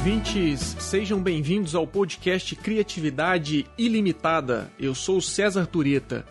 ouvintes, sejam bem-vindos ao podcast Criatividade Ilimitada. Eu sou César Tureta.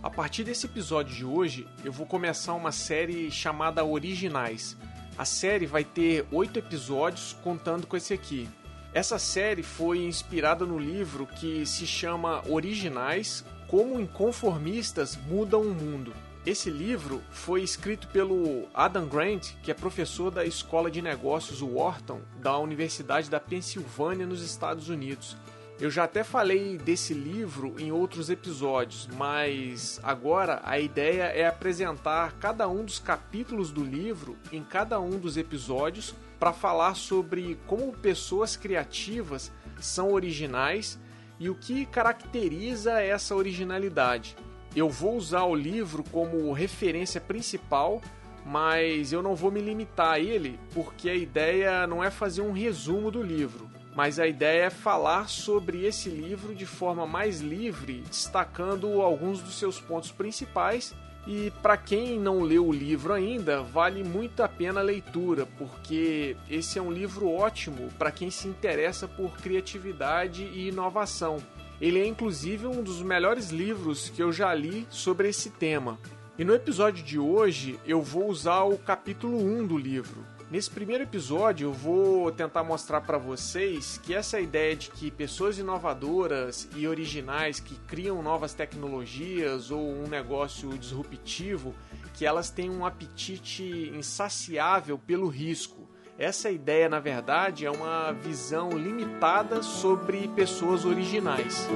A partir desse episódio de hoje, eu vou começar uma série chamada Originais. A série vai ter oito episódios, contando com esse aqui. Essa série foi inspirada no livro que se chama Originais: Como Inconformistas Mudam o Mundo. Esse livro foi escrito pelo Adam Grant, que é professor da Escola de Negócios Wharton da Universidade da Pensilvânia nos Estados Unidos. Eu já até falei desse livro em outros episódios, mas agora a ideia é apresentar cada um dos capítulos do livro em cada um dos episódios para falar sobre como pessoas criativas são originais e o que caracteriza essa originalidade. Eu vou usar o livro como referência principal, mas eu não vou me limitar a ele, porque a ideia não é fazer um resumo do livro, mas a ideia é falar sobre esse livro de forma mais livre, destacando alguns dos seus pontos principais. E para quem não leu o livro ainda, vale muito a pena a leitura, porque esse é um livro ótimo para quem se interessa por criatividade e inovação. Ele é inclusive um dos melhores livros que eu já li sobre esse tema. E no episódio de hoje eu vou usar o capítulo 1 do livro. Nesse primeiro episódio eu vou tentar mostrar para vocês que essa ideia de que pessoas inovadoras e originais que criam novas tecnologias ou um negócio disruptivo, que elas têm um apetite insaciável pelo risco. Essa ideia, na verdade, é uma visão limitada sobre pessoas originais.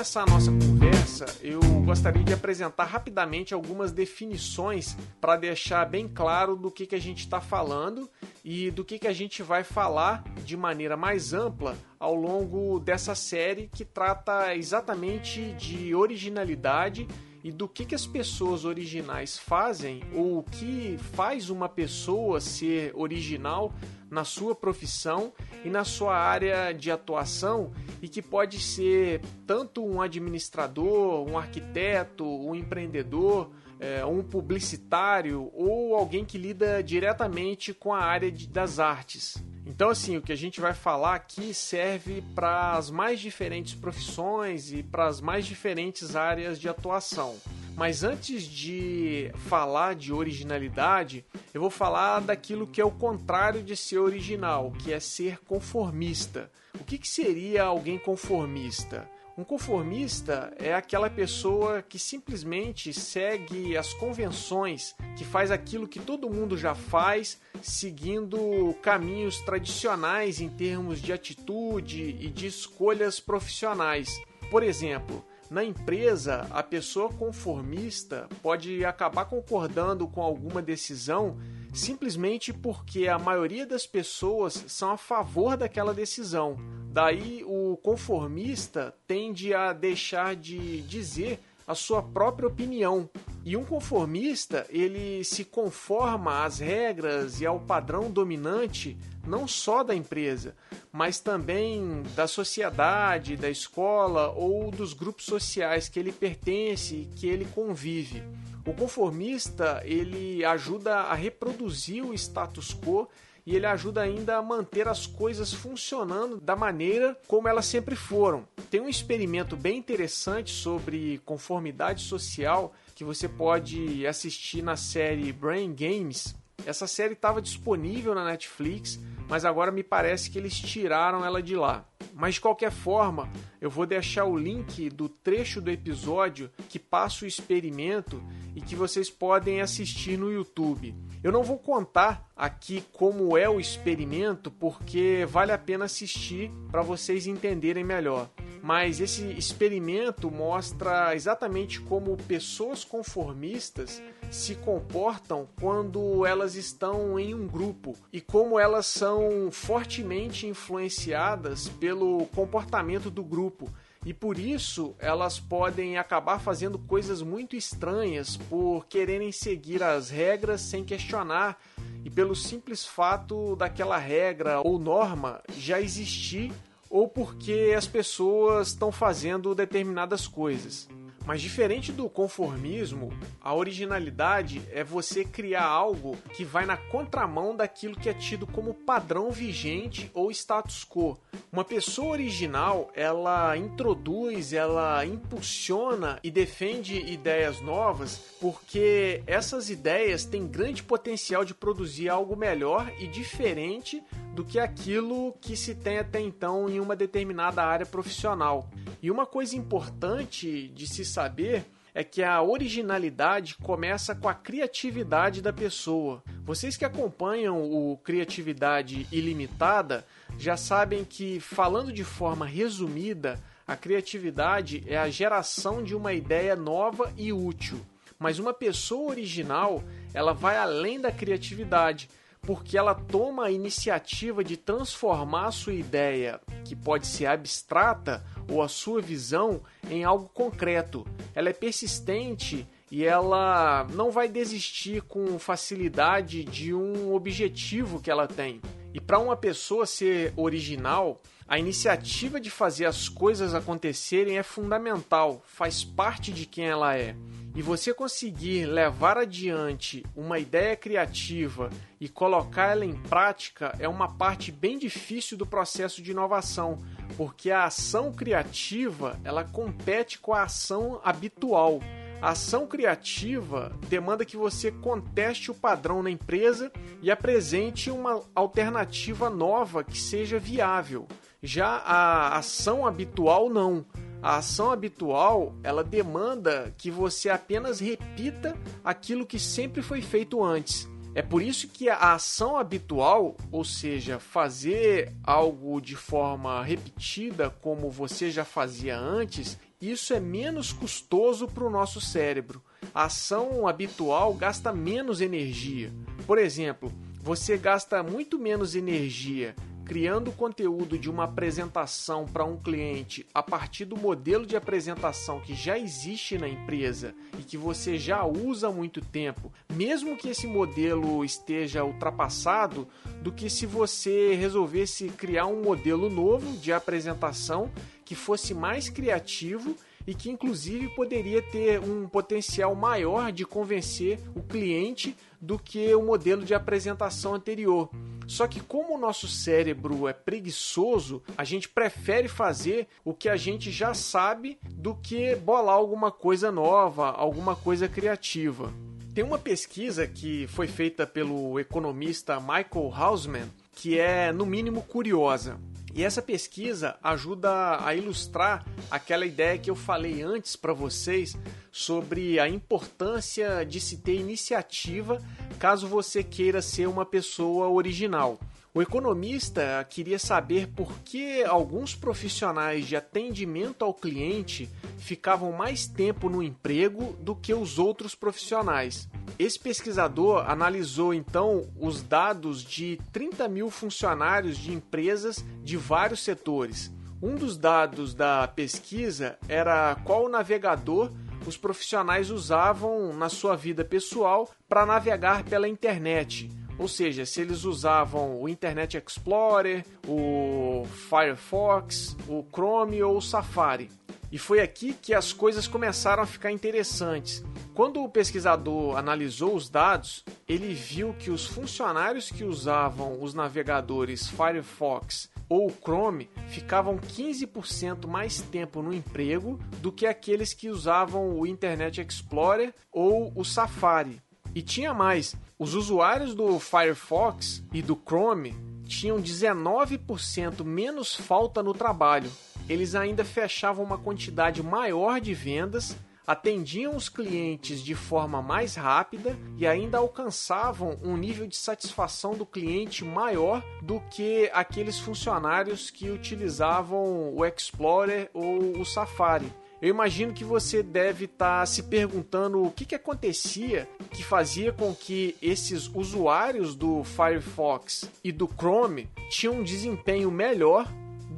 Começar a nossa conversa, eu gostaria de apresentar rapidamente algumas definições para deixar bem claro do que, que a gente está falando e do que, que a gente vai falar de maneira mais ampla ao longo dessa série que trata exatamente de originalidade e do que, que as pessoas originais fazem ou o que faz uma pessoa ser original na sua profissão e na sua área de atuação e que pode ser tanto um administrador, um arquiteto, um empreendedor, é, um publicitário ou alguém que lida diretamente com a área das artes. Então, assim, o que a gente vai falar aqui serve para as mais diferentes profissões e para as mais diferentes áreas de atuação. Mas antes de falar de originalidade, eu vou falar daquilo que é o contrário de ser original, que é ser conformista. O que, que seria alguém conformista? Um conformista é aquela pessoa que simplesmente segue as convenções, que faz aquilo que todo mundo já faz, seguindo caminhos tradicionais em termos de atitude e de escolhas profissionais. Por exemplo, na empresa, a pessoa conformista pode acabar concordando com alguma decisão simplesmente porque a maioria das pessoas são a favor daquela decisão. Daí o conformista tende a deixar de dizer a sua própria opinião. E um conformista, ele se conforma às regras e ao padrão dominante não só da empresa, mas também da sociedade, da escola ou dos grupos sociais que ele pertence, que ele convive. O conformista, ele ajuda a reproduzir o status quo e ele ajuda ainda a manter as coisas funcionando da maneira como elas sempre foram. Tem um experimento bem interessante sobre conformidade social que você pode assistir na série Brain Games. Essa série estava disponível na Netflix, mas agora me parece que eles tiraram ela de lá. Mas de qualquer forma, eu vou deixar o link do trecho do episódio que passa o experimento e que vocês podem assistir no YouTube. Eu não vou contar aqui como é o experimento porque vale a pena assistir para vocês entenderem melhor. Mas esse experimento mostra exatamente como pessoas conformistas se comportam quando elas estão em um grupo e como elas são fortemente influenciadas pelo comportamento do grupo. E por isso elas podem acabar fazendo coisas muito estranhas por quererem seguir as regras sem questionar e pelo simples fato daquela regra ou norma já existir ou porque as pessoas estão fazendo determinadas coisas. Mas diferente do conformismo, a originalidade é você criar algo que vai na contramão daquilo que é tido como padrão vigente ou status quo. Uma pessoa original, ela introduz, ela impulsiona e defende ideias novas porque essas ideias têm grande potencial de produzir algo melhor e diferente do que aquilo que se tem até então em uma determinada área profissional. E uma coisa importante de se saber é que a originalidade começa com a criatividade da pessoa. Vocês que acompanham o Criatividade Ilimitada já sabem que, falando de forma resumida, a criatividade é a geração de uma ideia nova e útil. Mas uma pessoa original, ela vai além da criatividade porque ela toma a iniciativa de transformar a sua ideia, que pode ser abstrata, ou a sua visão em algo concreto. Ela é persistente e ela não vai desistir com facilidade de um objetivo que ela tem. E para uma pessoa ser original, a iniciativa de fazer as coisas acontecerem é fundamental, faz parte de quem ela é e você conseguir levar adiante uma ideia criativa e colocar ela em prática é uma parte bem difícil do processo de inovação, porque a ação criativa ela compete com a ação habitual. A ação criativa demanda que você conteste o padrão na empresa e apresente uma alternativa nova que seja viável. Já a ação habitual não. A ação habitual, ela demanda que você apenas repita aquilo que sempre foi feito antes. É por isso que a ação habitual, ou seja, fazer algo de forma repetida como você já fazia antes, isso é menos custoso para o nosso cérebro. A ação habitual gasta menos energia. Por exemplo, você gasta muito menos energia criando conteúdo de uma apresentação para um cliente a partir do modelo de apresentação que já existe na empresa e que você já usa há muito tempo, mesmo que esse modelo esteja ultrapassado, do que se você resolvesse criar um modelo novo de apresentação que fosse mais criativo e que inclusive poderia ter um potencial maior de convencer o cliente do que o modelo de apresentação anterior. Só que como o nosso cérebro é preguiçoso, a gente prefere fazer o que a gente já sabe do que bolar alguma coisa nova, alguma coisa criativa. Tem uma pesquisa que foi feita pelo economista Michael Hausman que é no mínimo curiosa. E essa pesquisa ajuda a ilustrar aquela ideia que eu falei antes para vocês sobre a importância de se ter iniciativa caso você queira ser uma pessoa original. O economista queria saber por que alguns profissionais de atendimento ao cliente ficavam mais tempo no emprego do que os outros profissionais. Esse pesquisador analisou então os dados de 30 mil funcionários de empresas de vários setores. Um dos dados da pesquisa era qual navegador os profissionais usavam na sua vida pessoal para navegar pela internet. Ou seja, se eles usavam o Internet Explorer, o Firefox, o Chrome ou o Safari. E foi aqui que as coisas começaram a ficar interessantes. Quando o pesquisador analisou os dados, ele viu que os funcionários que usavam os navegadores Firefox ou Chrome ficavam 15% mais tempo no emprego do que aqueles que usavam o Internet Explorer ou o Safari. E tinha mais: os usuários do Firefox e do Chrome tinham 19% menos falta no trabalho. Eles ainda fechavam uma quantidade maior de vendas, atendiam os clientes de forma mais rápida e ainda alcançavam um nível de satisfação do cliente maior do que aqueles funcionários que utilizavam o Explorer ou o Safari. Eu imagino que você deve estar tá se perguntando o que, que acontecia que fazia com que esses usuários do Firefox e do Chrome tinham um desempenho melhor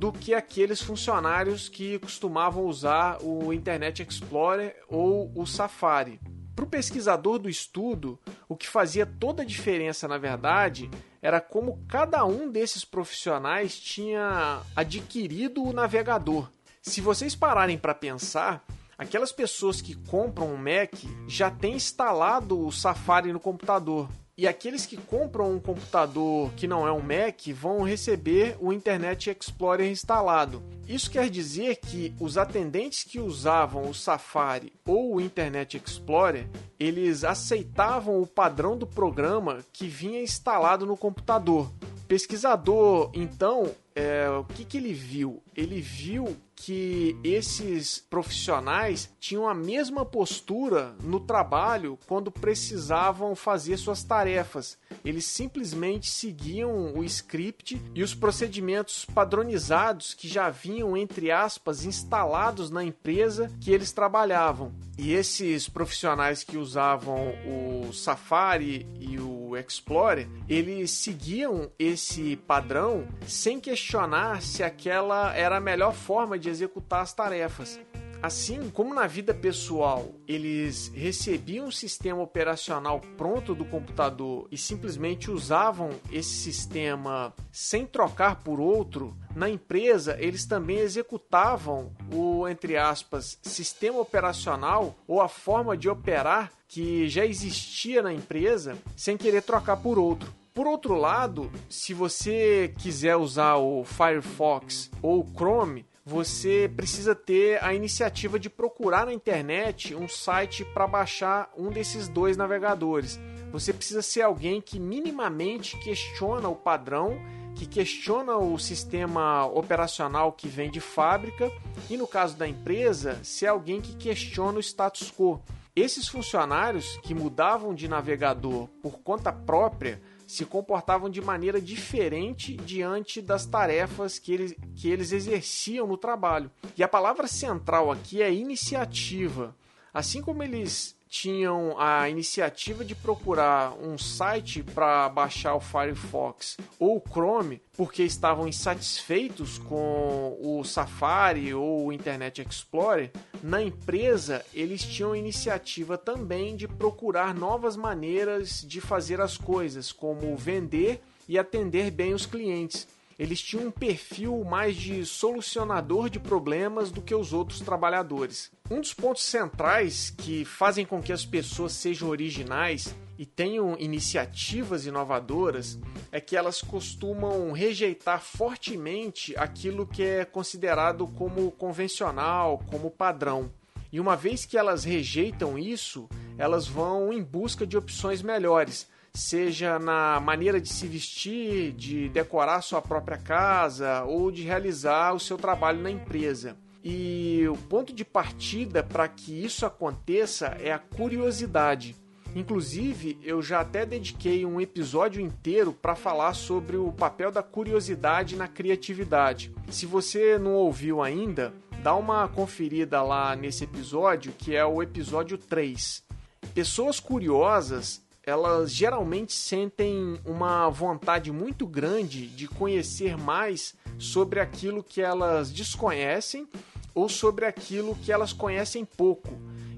do que aqueles funcionários que costumavam usar o Internet Explorer ou o Safari. Para o pesquisador do estudo, o que fazia toda a diferença, na verdade, era como cada um desses profissionais tinha adquirido o navegador. Se vocês pararem para pensar, Aquelas pessoas que compram um Mac já têm instalado o Safari no computador. E aqueles que compram um computador que não é um Mac vão receber o Internet Explorer instalado. Isso quer dizer que os atendentes que usavam o Safari ou o Internet Explorer, eles aceitavam o padrão do programa que vinha instalado no computador. O pesquisador, então, é, o que, que ele viu? Ele viu que esses profissionais tinham a mesma postura no trabalho quando precisavam fazer suas tarefas. Eles simplesmente seguiam o script e os procedimentos padronizados que já vinham, entre aspas, instalados na empresa que eles trabalhavam. E esses profissionais que usavam o Safari e o Explorer, eles seguiam esse padrão sem questionar se aquela era a melhor forma de executar as tarefas. Assim como na vida pessoal eles recebiam um sistema operacional pronto do computador e simplesmente usavam esse sistema sem trocar por outro, na empresa eles também executavam o, entre aspas, sistema operacional ou a forma de operar que já existia na empresa sem querer trocar por outro. Por outro lado, se você quiser usar o Firefox ou o Chrome, você precisa ter a iniciativa de procurar na internet um site para baixar um desses dois navegadores. Você precisa ser alguém que minimamente questiona o padrão, que questiona o sistema operacional que vem de fábrica e, no caso da empresa, ser alguém que questiona o status quo. Esses funcionários que mudavam de navegador por conta própria se comportavam de maneira diferente diante das tarefas que eles, que eles exerciam no trabalho. E a palavra central aqui é iniciativa. Assim como eles tinham a iniciativa de procurar um site para baixar o Firefox ou o Chrome porque estavam insatisfeitos com o Safari ou o Internet Explorer, na empresa eles tinham iniciativa também de procurar novas maneiras de fazer as coisas, como vender e atender bem os clientes eles tinham um perfil mais de solucionador de problemas do que os outros trabalhadores. Um dos pontos centrais que fazem com que as pessoas sejam originais e tenham iniciativas inovadoras é que elas costumam rejeitar fortemente aquilo que é considerado como convencional, como padrão. E uma vez que elas rejeitam isso, elas vão em busca de opções melhores, seja na maneira de se vestir, de decorar sua própria casa ou de realizar o seu trabalho na empresa. E o ponto de partida para que isso aconteça é a curiosidade. Inclusive, eu já até dediquei um episódio inteiro para falar sobre o papel da curiosidade na criatividade. Se você não ouviu ainda, dá uma conferida lá nesse episódio, que é o episódio 3. Pessoas curiosas elas geralmente sentem uma vontade muito grande de conhecer mais sobre aquilo que elas desconhecem ou sobre aquilo que elas conhecem pouco.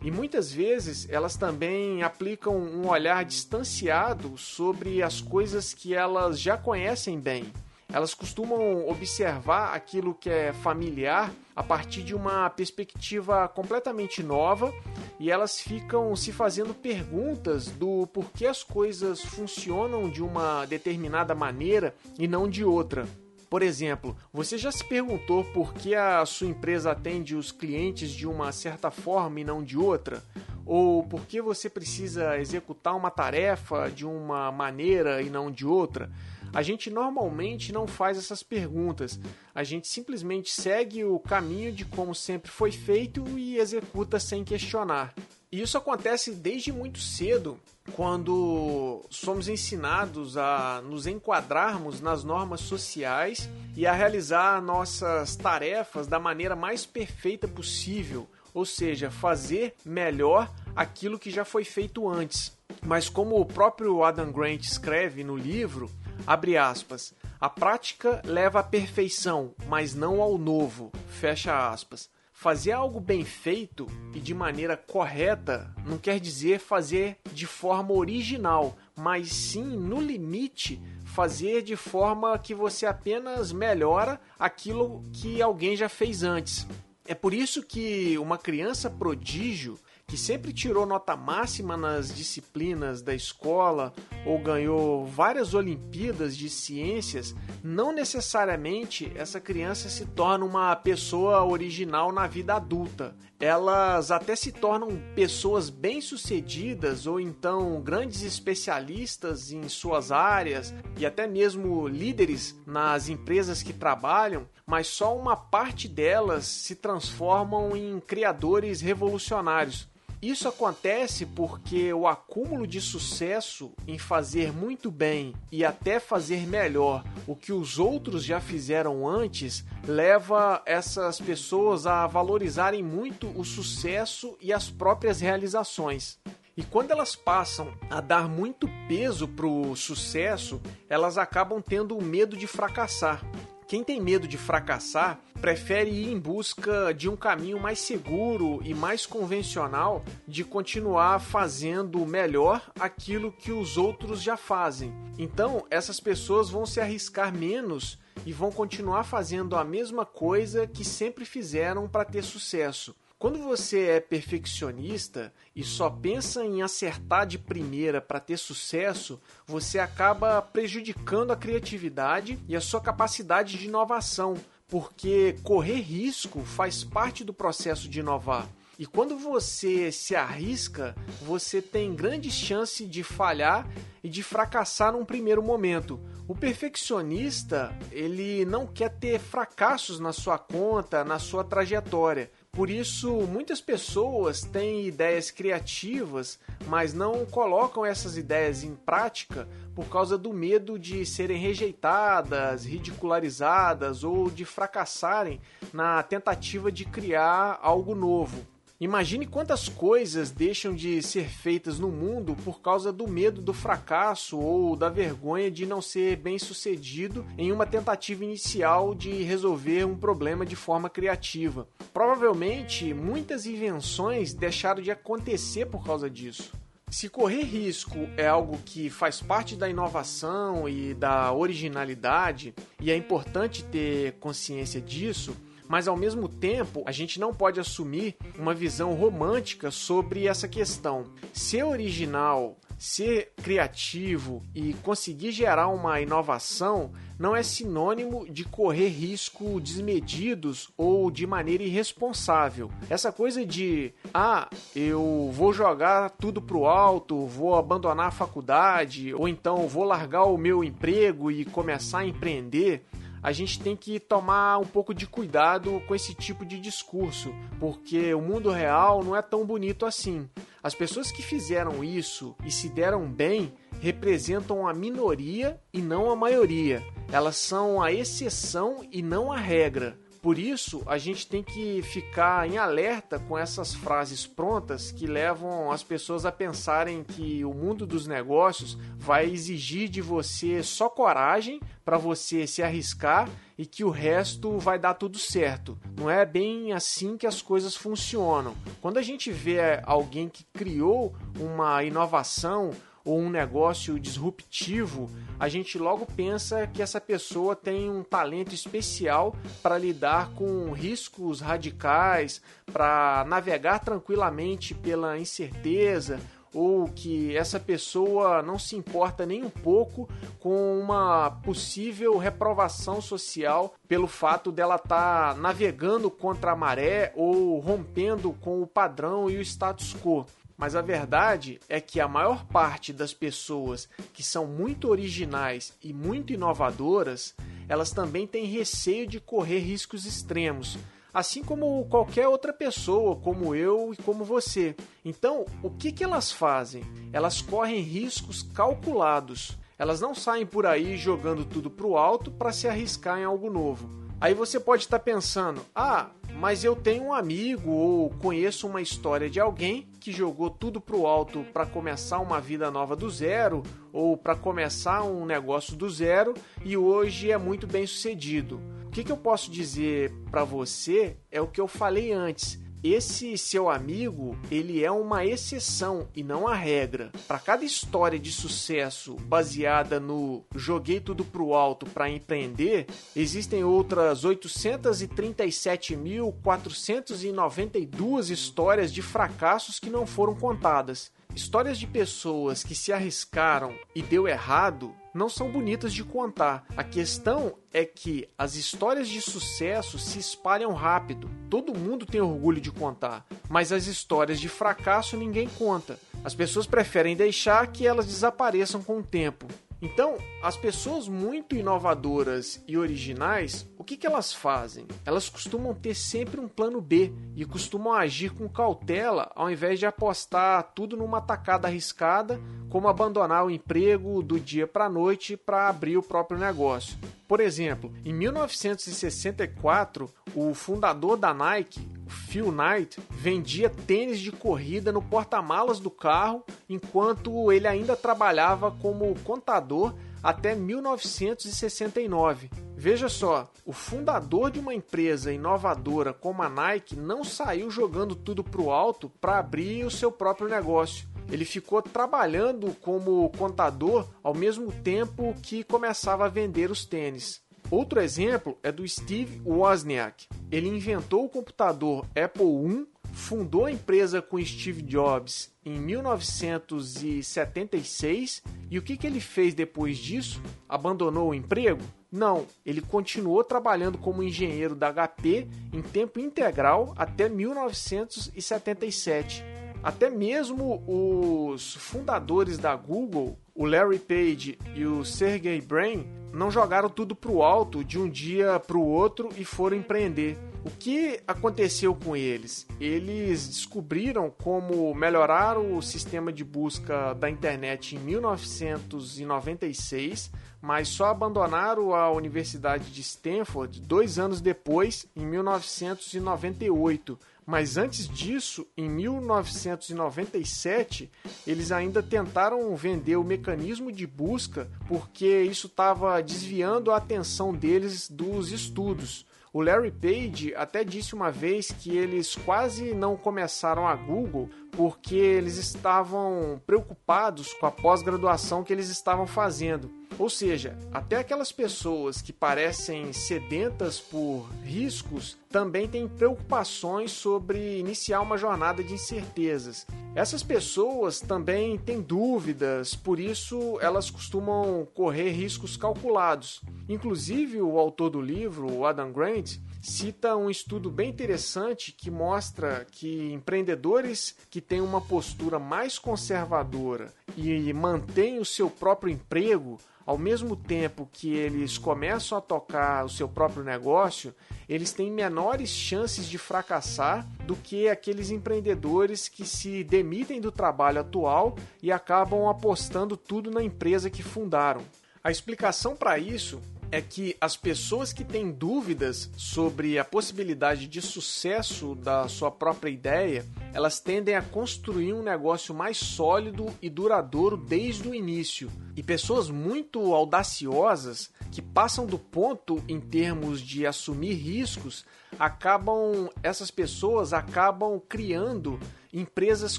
E muitas vezes elas também aplicam um olhar distanciado sobre as coisas que elas já conhecem bem. Elas costumam observar aquilo que é familiar a partir de uma perspectiva completamente nova e elas ficam se fazendo perguntas do porquê as coisas funcionam de uma determinada maneira e não de outra. Por exemplo, você já se perguntou por que a sua empresa atende os clientes de uma certa forma e não de outra? Ou por que você precisa executar uma tarefa de uma maneira e não de outra? A gente normalmente não faz essas perguntas. A gente simplesmente segue o caminho de como sempre foi feito e executa sem questionar. E isso acontece desde muito cedo, quando somos ensinados a nos enquadrarmos nas normas sociais e a realizar nossas tarefas da maneira mais perfeita possível, ou seja, fazer melhor aquilo que já foi feito antes. Mas como o próprio Adam Grant escreve no livro, abre aspas, a prática leva à perfeição, mas não ao novo, fecha aspas. Fazer algo bem feito e de maneira correta não quer dizer fazer de forma original, mas sim, no limite, fazer de forma que você apenas melhora aquilo que alguém já fez antes. É por isso que uma criança prodígio que sempre tirou nota máxima nas disciplinas da escola ou ganhou várias Olimpíadas de ciências, não necessariamente essa criança se torna uma pessoa original na vida adulta. Elas até se tornam pessoas bem-sucedidas ou então grandes especialistas em suas áreas e até mesmo líderes nas empresas que trabalham, mas só uma parte delas se transformam em criadores revolucionários isso acontece porque o acúmulo de sucesso em fazer muito bem e até fazer melhor o que os outros já fizeram antes leva essas pessoas a valorizarem muito o sucesso e as próprias realizações. E quando elas passam a dar muito peso para o sucesso, elas acabam tendo medo de fracassar. Quem tem medo de fracassar prefere ir em busca de um caminho mais seguro e mais convencional de continuar fazendo melhor aquilo que os outros já fazem. Então, essas pessoas vão se arriscar menos e vão continuar fazendo a mesma coisa que sempre fizeram para ter sucesso. Quando você é perfeccionista e só pensa em acertar de primeira para ter sucesso, você acaba prejudicando a criatividade e a sua capacidade de inovação, porque correr risco faz parte do processo de inovar. E quando você se arrisca, você tem grande chance de falhar e de fracassar num primeiro momento. O perfeccionista, ele não quer ter fracassos na sua conta, na sua trajetória. Por isso, muitas pessoas têm ideias criativas, mas não colocam essas ideias em prática por causa do medo de serem rejeitadas, ridicularizadas ou de fracassarem na tentativa de criar algo novo. Imagine quantas coisas deixam de ser feitas no mundo por causa do medo do fracasso ou da vergonha de não ser bem sucedido em uma tentativa inicial de resolver um problema de forma criativa. Provavelmente muitas invenções deixaram de acontecer por causa disso. Se correr risco é algo que faz parte da inovação e da originalidade, e é importante ter consciência disso, mas ao mesmo tempo a gente não pode assumir uma visão romântica sobre essa questão. Ser original, ser criativo e conseguir gerar uma inovação não é sinônimo de correr risco desmedidos ou de maneira irresponsável. Essa coisa de, ah, eu vou jogar tudo pro alto, vou abandonar a faculdade, ou então vou largar o meu emprego e começar a empreender, a gente tem que tomar um pouco de cuidado com esse tipo de discurso, porque o mundo real não é tão bonito assim. As pessoas que fizeram isso e se deram bem representam a minoria e não a maioria. Elas são a exceção e não a regra. Por isso, a gente tem que ficar em alerta com essas frases prontas que levam as pessoas a pensarem que o mundo dos negócios vai exigir de você só coragem para você se arriscar e que o resto vai dar tudo certo. Não é bem assim que as coisas funcionam. Quando a gente vê alguém que criou uma inovação ou um negócio disruptivo, a gente logo pensa que essa pessoa tem um talento especial para lidar com riscos radicais, para navegar tranquilamente pela incerteza ou que essa pessoa não se importa nem um pouco com uma possível reprovação social pelo fato dela estar tá navegando contra a maré ou rompendo com o padrão e o status quo. Mas a verdade é que a maior parte das pessoas que são muito originais e muito inovadoras, elas também têm receio de correr riscos extremos, assim como qualquer outra pessoa, como eu e como você. Então, o que, que elas fazem? Elas correm riscos calculados. Elas não saem por aí jogando tudo para o alto para se arriscar em algo novo. Aí você pode estar pensando: ah, mas eu tenho um amigo ou conheço uma história de alguém que jogou tudo pro alto para começar uma vida nova do zero ou para começar um negócio do zero e hoje é muito bem sucedido. O que, que eu posso dizer para você é o que eu falei antes. Esse seu amigo, ele é uma exceção e não a regra. Para cada história de sucesso baseada no joguei tudo pro alto para empreender, existem outras 837.492 histórias de fracassos que não foram contadas. Histórias de pessoas que se arriscaram e deu errado não são bonitas de contar. A questão é que as histórias de sucesso se espalham rápido. Todo mundo tem orgulho de contar, mas as histórias de fracasso ninguém conta. As pessoas preferem deixar que elas desapareçam com o tempo. Então, as pessoas muito inovadoras e originais, o que, que elas fazem? Elas costumam ter sempre um plano B e costumam agir com cautela ao invés de apostar tudo numa tacada arriscada, como abandonar o emprego do dia para a noite para abrir o próprio negócio. Por exemplo, em 1964, o fundador da Nike, Phil Knight, vendia tênis de corrida no porta-malas do carro enquanto ele ainda trabalhava como contador até 1969. Veja só, o fundador de uma empresa inovadora como a Nike não saiu jogando tudo para o alto para abrir o seu próprio negócio. Ele ficou trabalhando como contador ao mesmo tempo que começava a vender os tênis. Outro exemplo é do Steve Wozniak. Ele inventou o computador Apple I, fundou a empresa com Steve Jobs em 1976 e o que, que ele fez depois disso? Abandonou o emprego? Não, ele continuou trabalhando como engenheiro da HP em tempo integral até 1977. Até mesmo os fundadores da Google, o Larry Page e o Sergey Brin, não jogaram tudo para o alto de um dia para o outro e foram empreender. O que aconteceu com eles? Eles descobriram como melhorar o sistema de busca da internet em 1996, mas só abandonaram a Universidade de Stanford dois anos depois, em 1998 mas antes disso, em 1997, eles ainda tentaram vender o mecanismo de busca porque isso estava desviando a atenção deles dos estudos. O Larry Page até disse uma vez que eles quase não começaram a Google porque eles estavam preocupados com a pós-graduação que eles estavam fazendo. Ou seja, até aquelas pessoas que parecem sedentas por riscos também têm preocupações sobre iniciar uma jornada de incertezas. Essas pessoas também têm dúvidas, por isso elas costumam correr riscos calculados. Inclusive, o autor do livro, Adam Grant, cita um estudo bem interessante que mostra que empreendedores que têm uma postura mais conservadora e mantêm o seu próprio emprego ao mesmo tempo que eles começam a tocar o seu próprio negócio, eles têm menores chances de fracassar do que aqueles empreendedores que se demitem do trabalho atual e acabam apostando tudo na empresa que fundaram. A explicação para isso é que as pessoas que têm dúvidas sobre a possibilidade de sucesso da sua própria ideia, elas tendem a construir um negócio mais sólido e duradouro desde o início. E pessoas muito audaciosas, que passam do ponto em termos de assumir riscos, acabam essas pessoas acabam criando empresas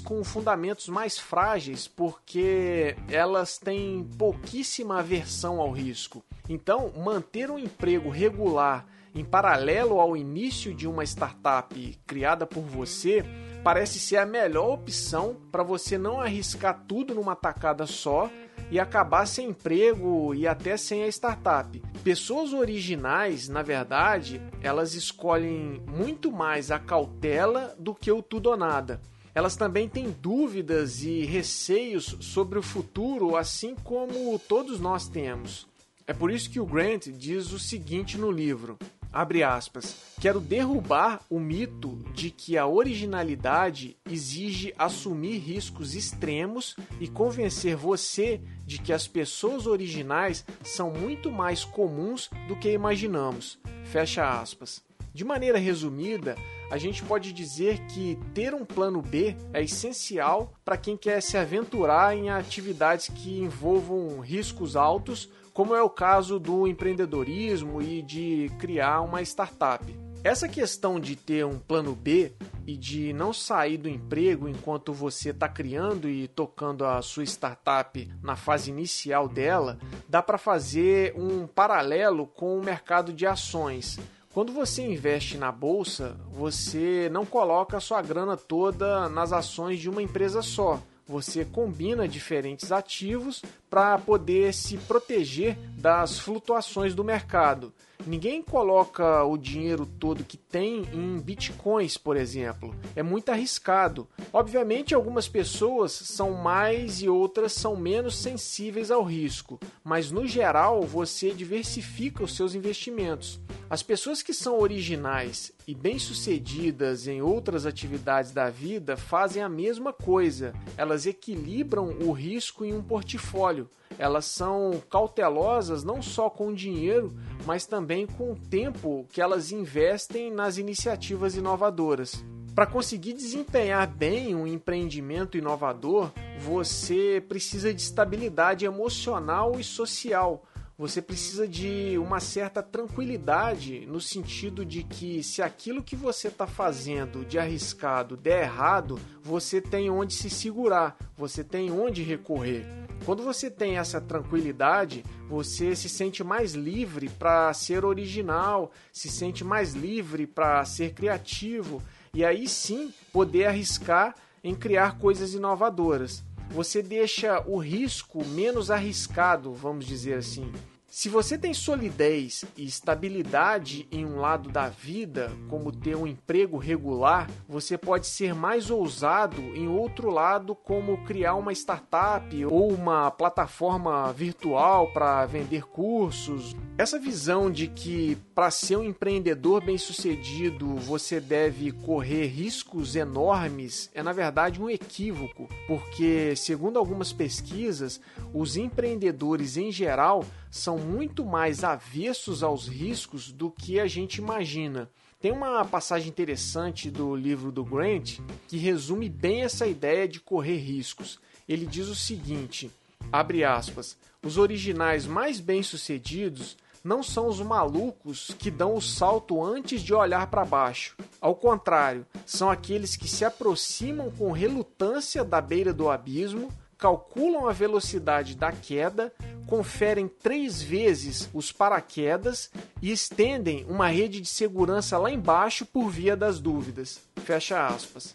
com fundamentos mais frágeis porque elas têm pouquíssima aversão ao risco. Então, manter um emprego regular em paralelo ao início de uma startup criada por você parece ser a melhor opção para você não arriscar tudo numa tacada só e acabar sem emprego e até sem a startup. Pessoas originais, na verdade, elas escolhem muito mais a cautela do que o tudo ou nada. Elas também têm dúvidas e receios sobre o futuro, assim como todos nós temos. É por isso que o Grant diz o seguinte no livro: abre aspas, quero derrubar o mito de que a originalidade exige assumir riscos extremos e convencer você de que as pessoas originais são muito mais comuns do que imaginamos. Fecha aspas. De maneira resumida, a gente pode dizer que ter um plano B é essencial para quem quer se aventurar em atividades que envolvam riscos altos como é o caso do empreendedorismo e de criar uma startup. Essa questão de ter um plano B e de não sair do emprego enquanto você está criando e tocando a sua startup na fase inicial dela, dá para fazer um paralelo com o mercado de ações. Quando você investe na bolsa, você não coloca a sua grana toda nas ações de uma empresa só. Você combina diferentes ativos para poder se proteger das flutuações do mercado. Ninguém coloca o dinheiro todo que tem em bitcoins, por exemplo. É muito arriscado. Obviamente, algumas pessoas são mais e outras são menos sensíveis ao risco, mas no geral você diversifica os seus investimentos. As pessoas que são originais e bem-sucedidas em outras atividades da vida fazem a mesma coisa. Elas equilibram o risco em um portfólio elas são cautelosas não só com o dinheiro, mas também com o tempo que elas investem nas iniciativas inovadoras. Para conseguir desempenhar bem um empreendimento inovador, você precisa de estabilidade emocional e social você precisa de uma certa tranquilidade no sentido de que se aquilo que você está fazendo de arriscado der errado, você tem onde se segurar, você tem onde recorrer. Quando você tem essa tranquilidade, você se sente mais livre para ser original, se sente mais livre para ser criativo e aí sim poder arriscar em criar coisas inovadoras você deixa o risco menos arriscado, vamos dizer assim. Se você tem solidez e estabilidade em um lado da vida, como ter um emprego regular, você pode ser mais ousado em outro lado, como criar uma startup ou uma plataforma virtual para vender cursos. Essa visão de que para ser um empreendedor bem-sucedido você deve correr riscos enormes é na verdade um equívoco, porque segundo algumas pesquisas, os empreendedores em geral são muito mais avessos aos riscos do que a gente imagina. Tem uma passagem interessante do livro do Grant que resume bem essa ideia de correr riscos. Ele diz o seguinte: abre aspas, os originais mais bem-sucedidos não são os malucos que dão o salto antes de olhar para baixo. Ao contrário, são aqueles que se aproximam com relutância da beira do abismo, calculam a velocidade da queda, conferem três vezes os paraquedas e estendem uma rede de segurança lá embaixo por via das dúvidas. Fecha aspas.